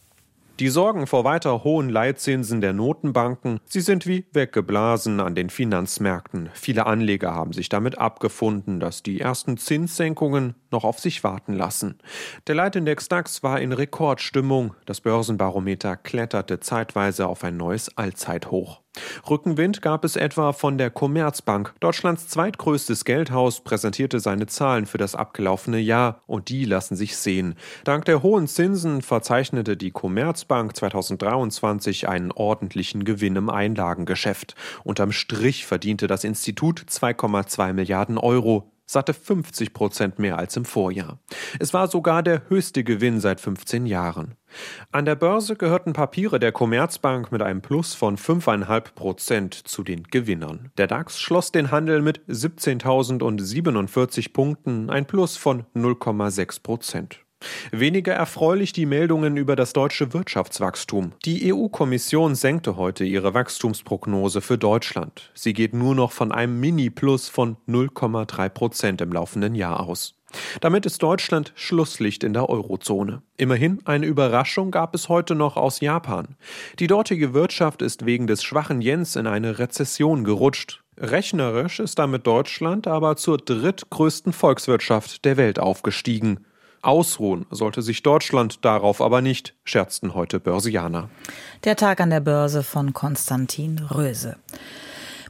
Die Sorgen vor weiter hohen Leitzinsen der Notenbanken, sie sind wie weggeblasen an den Finanzmärkten. Viele Anleger haben sich damit abgefunden, dass die ersten Zinssenkungen noch auf sich warten lassen. Der Leitindex DAX war in Rekordstimmung. Das Börsenbarometer kletterte zeitweise auf ein neues Allzeithoch. Rückenwind gab es etwa von der Commerzbank. Deutschlands zweitgrößtes Geldhaus präsentierte seine Zahlen für das abgelaufene Jahr und die lassen sich sehen. Dank der hohen Zinsen verzeichnete die Commerzbank 2023 einen ordentlichen Gewinn im Einlagengeschäft. Unterm Strich verdiente das Institut 2,2 Milliarden Euro satte 50 Prozent mehr als im Vorjahr. Es war sogar der höchste Gewinn seit 15 Jahren. An der Börse gehörten Papiere der Commerzbank mit einem Plus von 5,5 Prozent zu den Gewinnern. Der DAX schloss den Handel mit 17.047 Punkten, ein Plus von 0,6 Prozent. Weniger erfreulich die Meldungen über das deutsche Wirtschaftswachstum. Die EU-Kommission senkte heute ihre Wachstumsprognose für Deutschland. Sie geht nur noch von einem Mini-Plus von 0,3 Prozent im laufenden Jahr aus. Damit ist Deutschland Schlusslicht in der Eurozone. Immerhin eine Überraschung gab es heute noch aus Japan. Die dortige Wirtschaft ist wegen des schwachen Jens in eine Rezession gerutscht. Rechnerisch ist damit Deutschland aber zur drittgrößten Volkswirtschaft der Welt aufgestiegen. Ausruhen sollte sich Deutschland darauf aber nicht, scherzten heute Börsianer. Der Tag an der Börse von Konstantin Röse.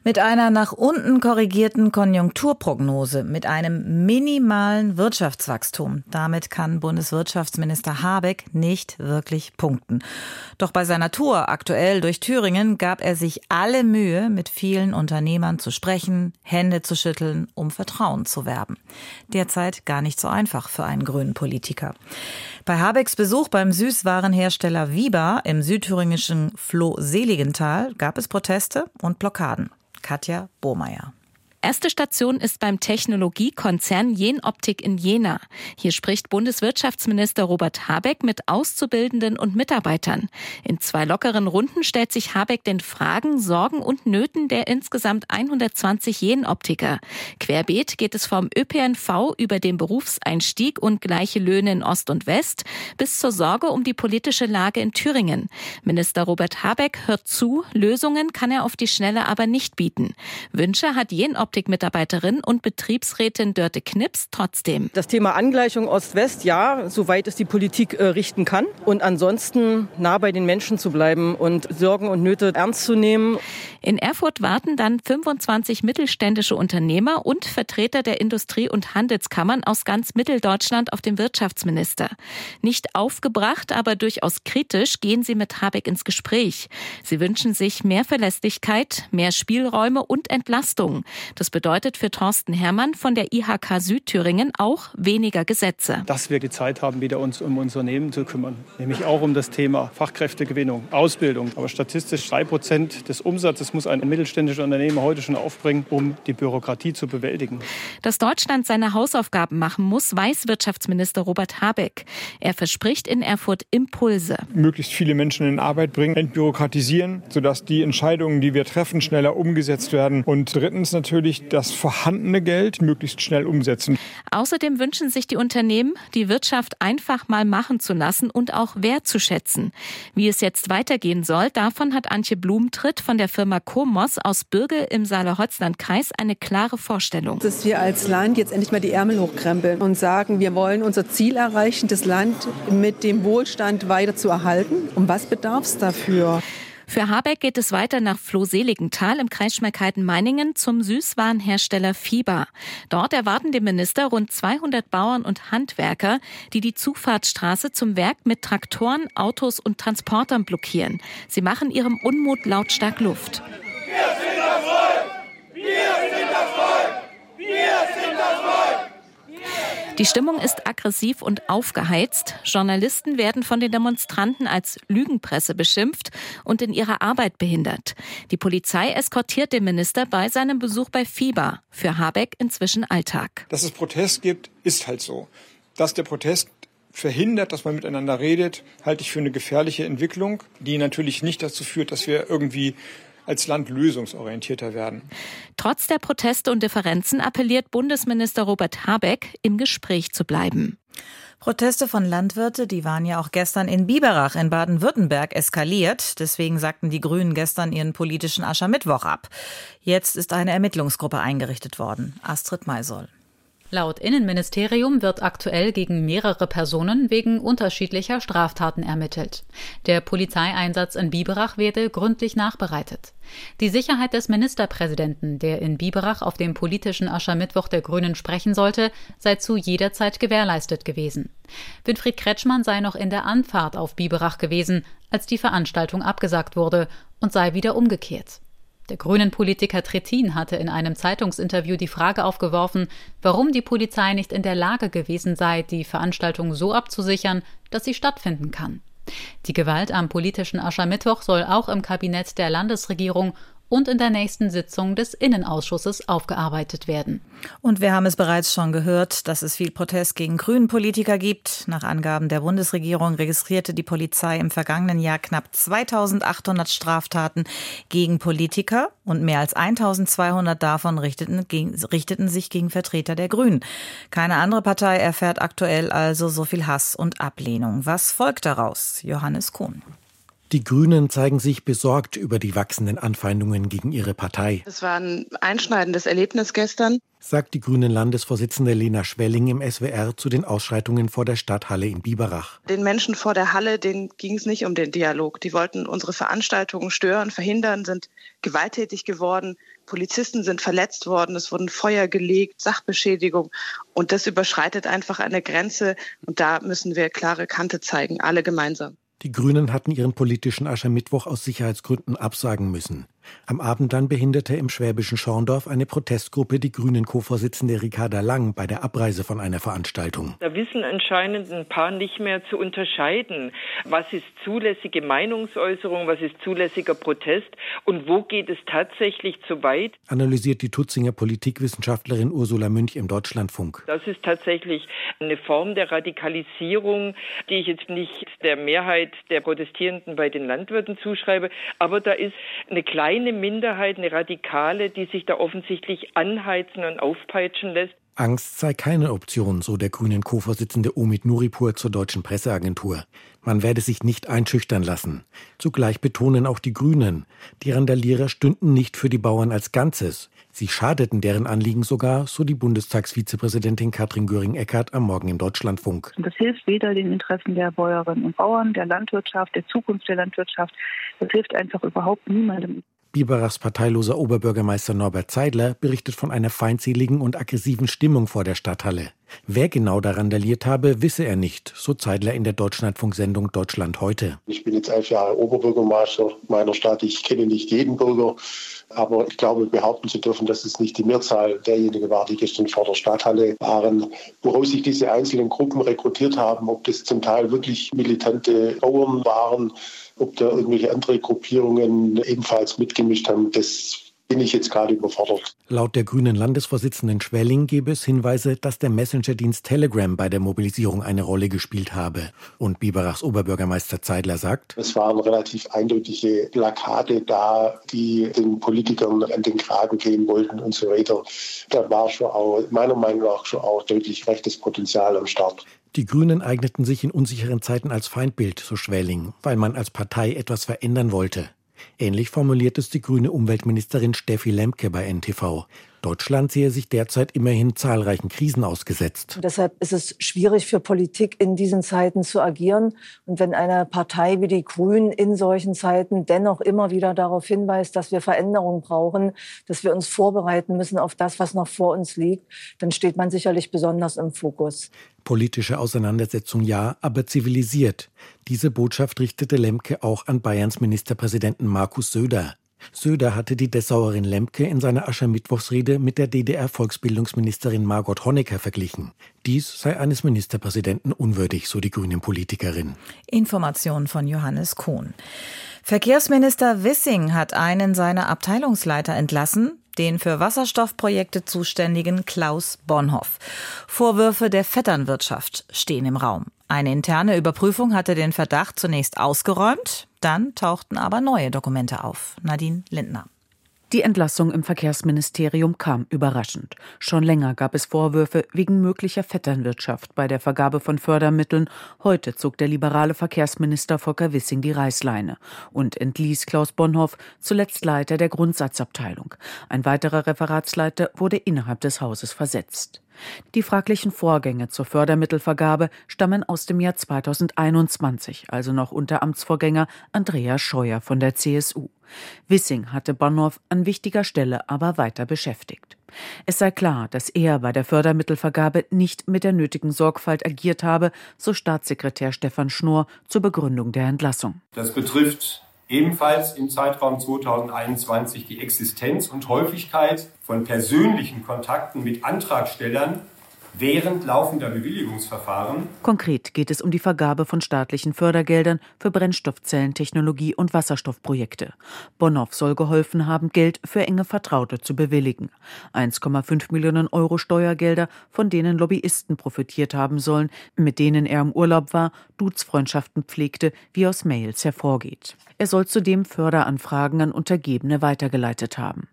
Mit einer nach unten korrigierten Konjunkturprognose, mit einem minimalen Wirtschaftswachstum. Damit kann Bundeswirtschaftsminister Habeck nicht wirklich punkten. Doch bei seiner Tour aktuell durch Thüringen gab er sich alle Mühe, mit vielen Unternehmern zu sprechen, Hände zu schütteln, um Vertrauen zu werben. Derzeit gar nicht so einfach für einen grünen Politiker. Bei Habecks Besuch beim Süßwarenhersteller Viba im südthüringischen Floh-Seligenthal gab es Proteste und Blockaden. Katja Bohmeier. Erste Station ist beim Technologiekonzern Jenoptik in Jena. Hier spricht Bundeswirtschaftsminister Robert Habeck mit Auszubildenden und Mitarbeitern. In zwei lockeren Runden stellt sich Habeck den Fragen, Sorgen und Nöten der insgesamt 120 Jenoptiker. Querbeet geht es vom ÖPNV über den Berufseinstieg und gleiche Löhne in Ost und West bis zur Sorge um die politische Lage in Thüringen. Minister Robert Habeck hört zu, Lösungen kann er auf die Schnelle aber nicht bieten. Wünsche hat Jenoptik-Mitarbeiterin und Betriebsrätin Dörte Knips trotzdem. Das Thema Angleichung Ost-West, ja, soweit es die Politik äh, richten kann. Und ansonsten nah bei den Menschen zu bleiben und Sorgen und Nöte ernst zu nehmen. In Erfurt warten dann 25 mittelständische Unternehmer und Vertreter der Industrie- und Handelskammern aus ganz Mitteldeutschland auf den Wirtschaftsminister. Nicht aufgebracht, aber durchaus kritisch gehen sie mit Habeck ins Gespräch. Sie wünschen sich mehr Verlässlichkeit, mehr Spielräume und Entlastung. Das bedeutet für Thorsten Herrmann von der IHK Südthüringen auch weniger Gesetze. Dass wir die Zeit haben, wieder uns um Unternehmen zu kümmern, nämlich auch um das Thema Fachkräftegewinnung, Ausbildung. Aber statistisch drei Prozent des Umsatzes muss ein mittelständischer Unternehmer heute schon aufbringen, um die Bürokratie zu bewältigen. Dass Deutschland seine Hausaufgaben machen muss, weiß Wirtschaftsminister Robert Habeck. Er verspricht in Erfurt Impulse. Möglichst viele Menschen in Arbeit bringen, entbürokratisieren, sodass die Entscheidungen, die wir treffen, schneller umgesetzt werden. Und drittens natürlich das vorhandene Geld möglichst schnell umsetzen. Außerdem wünschen sich die Unternehmen, die Wirtschaft einfach mal machen zu lassen und auch wertzuschätzen. Wie es jetzt weitergehen soll, davon hat Antje Blumentritt von der Firma Komos aus Bürge im Saale-Holzland-Kreis eine klare Vorstellung. Dass wir als Land jetzt endlich mal die Ärmel hochkrempeln und sagen, wir wollen unser Ziel erreichen, das Land mit dem Wohlstand weiter zu erhalten. Und was bedarf es dafür? Für Habeck geht es weiter nach Flohseligenthal im Kreis Schmalkalden-Meiningen zum Süßwarenhersteller Fieber. Dort erwarten den Minister rund 200 Bauern und Handwerker, die die Zufahrtsstraße zum Werk mit Traktoren, Autos und Transportern blockieren. Sie machen ihrem Unmut lautstark Luft. Wir sind das Volk! Wir sind das Volk! Wir sind das Volk! Die Stimmung ist aggressiv und aufgeheizt. Journalisten werden von den Demonstranten als Lügenpresse beschimpft und in ihrer Arbeit behindert. Die Polizei eskortiert den Minister bei seinem Besuch bei Fieber. Für Habeck inzwischen Alltag. Dass es Protest gibt, ist halt so. Dass der Protest verhindert, dass man miteinander redet, halte ich für eine gefährliche Entwicklung, die natürlich nicht dazu führt, dass wir irgendwie als Land lösungsorientierter werden. Trotz der Proteste und Differenzen appelliert Bundesminister Robert Habeck, im Gespräch zu bleiben. Proteste von Landwirte, die waren ja auch gestern in Biberach in Baden-Württemberg eskaliert. Deswegen sagten die Grünen gestern ihren politischen Aschermittwoch ab. Jetzt ist eine Ermittlungsgruppe eingerichtet worden. Astrid Maisoll. Laut Innenministerium wird aktuell gegen mehrere Personen wegen unterschiedlicher Straftaten ermittelt. Der Polizeieinsatz in Biberach werde gründlich nachbereitet. Die Sicherheit des Ministerpräsidenten, der in Biberach auf dem politischen Aschermittwoch der Grünen sprechen sollte, sei zu jeder Zeit gewährleistet gewesen. Winfried Kretschmann sei noch in der Anfahrt auf Biberach gewesen, als die Veranstaltung abgesagt wurde und sei wieder umgekehrt. Der grünen Politiker Trittin hatte in einem Zeitungsinterview die Frage aufgeworfen, warum die Polizei nicht in der Lage gewesen sei, die Veranstaltung so abzusichern, dass sie stattfinden kann. Die Gewalt am politischen Aschermittwoch soll auch im Kabinett der Landesregierung und in der nächsten Sitzung des Innenausschusses aufgearbeitet werden. Und wir haben es bereits schon gehört, dass es viel Protest gegen grünen Politiker gibt. Nach Angaben der Bundesregierung registrierte die Polizei im vergangenen Jahr knapp 2800 Straftaten gegen Politiker und mehr als 1200 davon richteten, richteten sich gegen Vertreter der Grünen. Keine andere Partei erfährt aktuell also so viel Hass und Ablehnung. Was folgt daraus? Johannes Kuhn. Die Grünen zeigen sich besorgt über die wachsenden Anfeindungen gegen ihre Partei. Es war ein einschneidendes Erlebnis gestern, sagt die Grünen Landesvorsitzende Lena Schwelling im SWR zu den Ausschreitungen vor der Stadthalle in Biberach. Den Menschen vor der Halle, denen ging es nicht um den Dialog. Die wollten unsere Veranstaltungen stören, verhindern, sind gewalttätig geworden. Polizisten sind verletzt worden, es wurden Feuer gelegt, Sachbeschädigung. Und das überschreitet einfach eine Grenze. Und da müssen wir klare Kante zeigen, alle gemeinsam. Die Grünen hatten ihren politischen Aschermittwoch aus Sicherheitsgründen absagen müssen. Am Abend dann behinderte im schwäbischen Schorndorf eine Protestgruppe die Grünen-Co-Vorsitzende Ricarda Lang bei der Abreise von einer Veranstaltung. Da wissen anscheinend ein paar nicht mehr zu unterscheiden, was ist zulässige Meinungsäußerung, was ist zulässiger Protest und wo geht es tatsächlich zu weit. Analysiert die Tutzinger Politikwissenschaftlerin Ursula Münch im Deutschlandfunk. Das ist tatsächlich eine Form der Radikalisierung, die ich jetzt nicht der Mehrheit der Protestierenden bei den Landwirten zuschreibe, aber da ist eine kleine Minderheit, eine Radikale, die sich da offensichtlich anheizen und aufpeitschen lässt. Angst sei keine Option, so der grünen Co-Vorsitzende Omid Nuripur zur deutschen Presseagentur. Man werde sich nicht einschüchtern lassen. Zugleich betonen auch die Grünen, die Randalierer stünden nicht für die Bauern als Ganzes. Sie schadeten deren Anliegen sogar, so die Bundestagsvizepräsidentin Katrin Göring-Eckardt am Morgen im Deutschlandfunk. Das hilft weder den Interessen der Bäuerinnen und Bauern, der Landwirtschaft, der Zukunft der Landwirtschaft. Das hilft einfach überhaupt niemandem. Biberachs parteiloser Oberbürgermeister Norbert Zeidler berichtet von einer feindseligen und aggressiven Stimmung vor der Stadthalle. Wer genau da randaliert habe, wisse er nicht, so Zeidler in der Deutschlandfunksendung Deutschland heute. Ich bin jetzt elf Jahre Oberbürgermeister meiner Stadt. Ich kenne nicht jeden Bürger, aber ich glaube, behaupten zu dürfen, dass es nicht die Mehrzahl derjenigen war, die gestern vor der Stadthalle waren, woraus sich diese einzelnen Gruppen rekrutiert haben, ob das zum Teil wirklich militante Bauern waren, ob da irgendwelche andere Gruppierungen ebenfalls mitgemischt haben, das bin ich jetzt gerade überfordert. Laut der grünen Landesvorsitzenden Schwelling gebe es Hinweise, dass der Messenger-Dienst Telegram bei der Mobilisierung eine Rolle gespielt habe. Und Biberachs Oberbürgermeister Zeidler sagt, es waren relativ eindeutige Plakate da, die den Politikern an den Kragen gehen wollten und so weiter. Da war schon auch, meiner Meinung nach, schon auch deutlich rechtes Potenzial am Start. Die Grünen eigneten sich in unsicheren Zeiten als Feindbild, so Schwelling, weil man als Partei etwas verändern wollte. Ähnlich formuliert es die grüne Umweltministerin Steffi Lemke bei NTV. Deutschland sehe sich derzeit immerhin zahlreichen Krisen ausgesetzt. Deshalb ist es schwierig für Politik in diesen Zeiten zu agieren. Und wenn eine Partei wie die Grünen in solchen Zeiten dennoch immer wieder darauf hinweist, dass wir Veränderungen brauchen, dass wir uns vorbereiten müssen auf das, was noch vor uns liegt, dann steht man sicherlich besonders im Fokus. Politische Auseinandersetzung ja, aber zivilisiert. Diese Botschaft richtete Lemke auch an Bayerns Ministerpräsidenten Markus Söder. Söder hatte die Dessauerin Lemke in seiner Aschermittwochsrede mit der DDR-Volksbildungsministerin Margot Honecker verglichen. Dies sei eines Ministerpräsidenten unwürdig, so die grünen Politikerin. Information von Johannes Kohn. Verkehrsminister Wissing hat einen seiner Abteilungsleiter entlassen, den für Wasserstoffprojekte zuständigen Klaus Bonhoff. Vorwürfe der Vetternwirtschaft stehen im Raum. Eine interne Überprüfung hatte den Verdacht zunächst ausgeräumt, dann tauchten aber neue Dokumente auf. Nadine Lindner. Die Entlassung im Verkehrsministerium kam überraschend. Schon länger gab es Vorwürfe wegen möglicher Vetternwirtschaft bei der Vergabe von Fördermitteln. Heute zog der liberale Verkehrsminister Volker Wissing die Reißleine und entließ Klaus Bonhoff, zuletzt Leiter der Grundsatzabteilung. Ein weiterer Referatsleiter wurde innerhalb des Hauses versetzt. Die fraglichen Vorgänge zur Fördermittelvergabe stammen aus dem Jahr 2021, also noch unter Amtsvorgänger Andreas Scheuer von der CSU. Wissing hatte Bonhoff an wichtiger Stelle aber weiter beschäftigt. Es sei klar, dass er bei der Fördermittelvergabe nicht mit der nötigen Sorgfalt agiert habe, so Staatssekretär Stefan Schnorr zur Begründung der Entlassung. Das betrifft ebenfalls im Zeitraum 2021 die Existenz und Häufigkeit von persönlichen Kontakten mit Antragstellern während laufender Bewilligungsverfahren. Konkret geht es um die Vergabe von staatlichen Fördergeldern für Brennstoffzellentechnologie und Wasserstoffprojekte. Bonhoff soll geholfen haben, Geld für enge Vertraute zu bewilligen. 1,5 Millionen Euro Steuergelder, von denen Lobbyisten profitiert haben sollen, mit denen er im Urlaub war, Duzfreundschaften pflegte, wie aus Mails hervorgeht. Er soll zudem Förderanfragen an Untergebene weitergeleitet haben.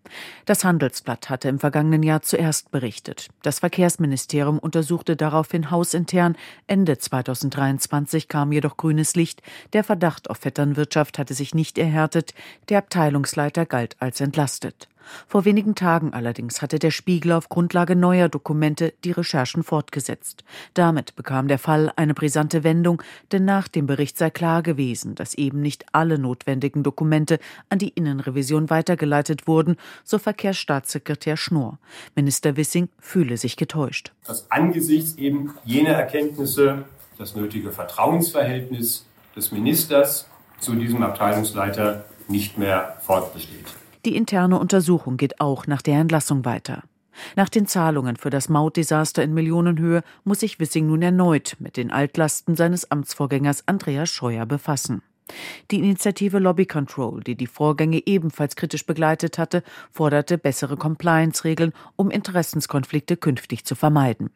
Das Handelsblatt hatte im vergangenen Jahr zuerst berichtet. Das Verkehrsministerium untersuchte daraufhin hausintern. Ende 2023 kam jedoch grünes Licht. Der Verdacht auf Vetternwirtschaft hatte sich nicht erhärtet. Der Abteilungsleiter galt als entlastet. Vor wenigen Tagen allerdings hatte der Spiegel auf Grundlage neuer Dokumente die Recherchen fortgesetzt. Damit bekam der Fall eine brisante Wendung, denn nach dem Bericht sei klar gewesen, dass eben nicht alle notwendigen Dokumente an die Innenrevision weitergeleitet wurden, so Verkehrsstaatssekretär Schnorr. Minister Wissing fühle sich getäuscht. Dass angesichts eben jener Erkenntnisse das nötige Vertrauensverhältnis des Ministers zu diesem Abteilungsleiter nicht mehr fortbesteht. Die interne Untersuchung geht auch nach der Entlassung weiter. Nach den Zahlungen für das Mautdesaster in Millionenhöhe muss sich Wissing nun erneut mit den Altlasten seines Amtsvorgängers Andreas Scheuer befassen. Die Initiative Lobby Control, die die Vorgänge ebenfalls kritisch begleitet hatte, forderte bessere Compliance-Regeln, um Interessenskonflikte künftig zu vermeiden.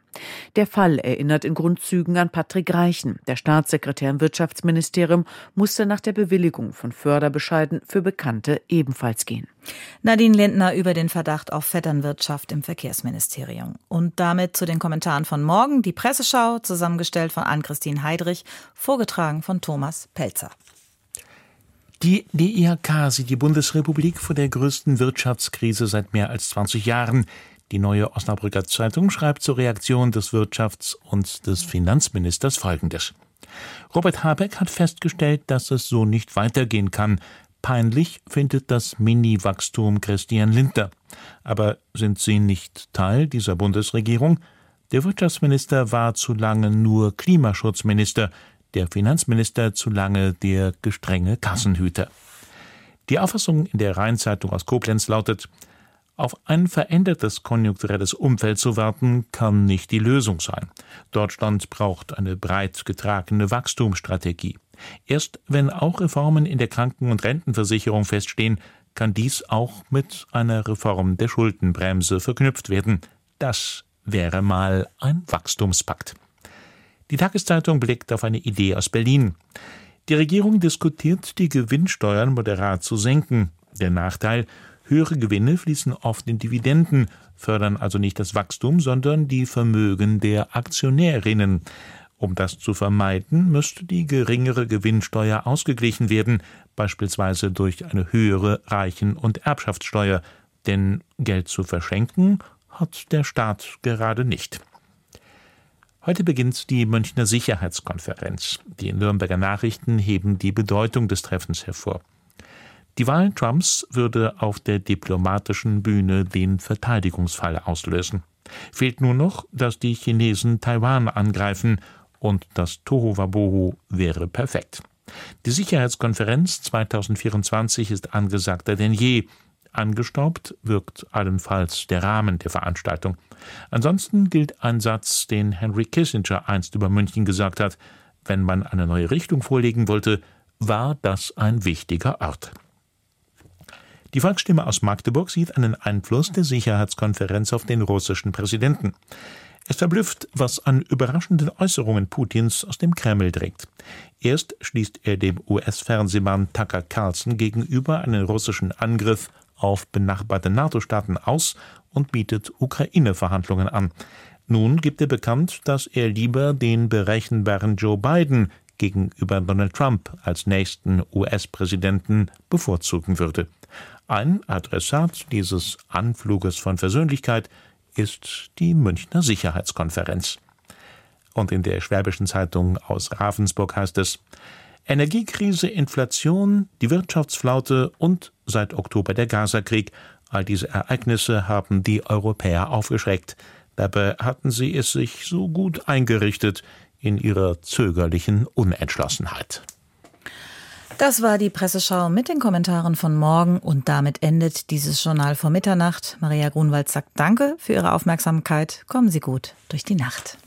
Der Fall erinnert in Grundzügen an Patrick Reichen. Der Staatssekretär im Wirtschaftsministerium musste nach der Bewilligung von Förderbescheiden für Bekannte ebenfalls gehen. Nadine Lindner über den Verdacht auf Vetternwirtschaft im Verkehrsministerium. Und damit zu den Kommentaren von morgen. Die Presseschau, zusammengestellt von Ann-Christine Heidrich, vorgetragen von Thomas Pelzer. Die DIHK sieht die Bundesrepublik vor der größten Wirtschaftskrise seit mehr als 20 Jahren. Die neue Osnabrücker Zeitung schreibt zur Reaktion des Wirtschafts- und des Finanzministers Folgendes. Robert Habeck hat festgestellt, dass es so nicht weitergehen kann. Peinlich findet das Mini-Wachstum Christian Lindner. Aber sind Sie nicht Teil dieser Bundesregierung? Der Wirtschaftsminister war zu lange nur Klimaschutzminister der Finanzminister zu lange der gestrenge Kassenhüter. Die Auffassung in der Rheinzeitung aus Koblenz lautet, auf ein verändertes konjunkturelles Umfeld zu warten, kann nicht die Lösung sein. Deutschland braucht eine breit getragene Wachstumsstrategie. Erst wenn auch Reformen in der Kranken- und Rentenversicherung feststehen, kann dies auch mit einer Reform der Schuldenbremse verknüpft werden. Das wäre mal ein Wachstumspakt. Die Tageszeitung blickt auf eine Idee aus Berlin. Die Regierung diskutiert, die Gewinnsteuern moderat zu senken. Der Nachteil, höhere Gewinne fließen oft in Dividenden, fördern also nicht das Wachstum, sondern die Vermögen der Aktionärinnen. Um das zu vermeiden, müsste die geringere Gewinnsteuer ausgeglichen werden, beispielsweise durch eine höhere Reichen- und Erbschaftssteuer. Denn Geld zu verschenken hat der Staat gerade nicht. Heute beginnt die Münchner Sicherheitskonferenz. Die Nürnberger Nachrichten heben die Bedeutung des Treffens hervor. Die Wahl Trumps würde auf der diplomatischen Bühne den Verteidigungsfall auslösen. Fehlt nur noch, dass die Chinesen Taiwan angreifen und das Tohuwabohu wäre perfekt. Die Sicherheitskonferenz 2024 ist angesagter denn je. Angestaubt wirkt allenfalls der Rahmen der Veranstaltung. Ansonsten gilt ein Satz, den Henry Kissinger einst über München gesagt hat, wenn man eine neue Richtung vorlegen wollte, war das ein wichtiger Ort. Die Volksstimme aus Magdeburg sieht einen Einfluss der Sicherheitskonferenz auf den russischen Präsidenten. Es verblüfft, was an überraschenden Äußerungen Putins aus dem Kreml dringt. Erst schließt er dem US-Fernsehmann Tucker Carlson gegenüber einen russischen Angriff auf benachbarte NATO-Staaten aus und bietet Ukraine-Verhandlungen an. Nun gibt er bekannt, dass er lieber den berechenbaren Joe Biden gegenüber Donald Trump als nächsten US-Präsidenten bevorzugen würde. Ein Adressat dieses Anfluges von Versöhnlichkeit ist die Münchner Sicherheitskonferenz. Und in der Schwäbischen Zeitung aus Ravensburg heißt es Energiekrise, Inflation, die Wirtschaftsflaute und seit Oktober der Gazakrieg. All diese Ereignisse haben die Europäer aufgeschreckt. Dabei hatten sie es sich so gut eingerichtet in ihrer zögerlichen Unentschlossenheit. Das war die Presseschau mit den Kommentaren von morgen und damit endet dieses Journal vor Mitternacht. Maria Grunwald sagt Danke für Ihre Aufmerksamkeit. Kommen Sie gut durch die Nacht.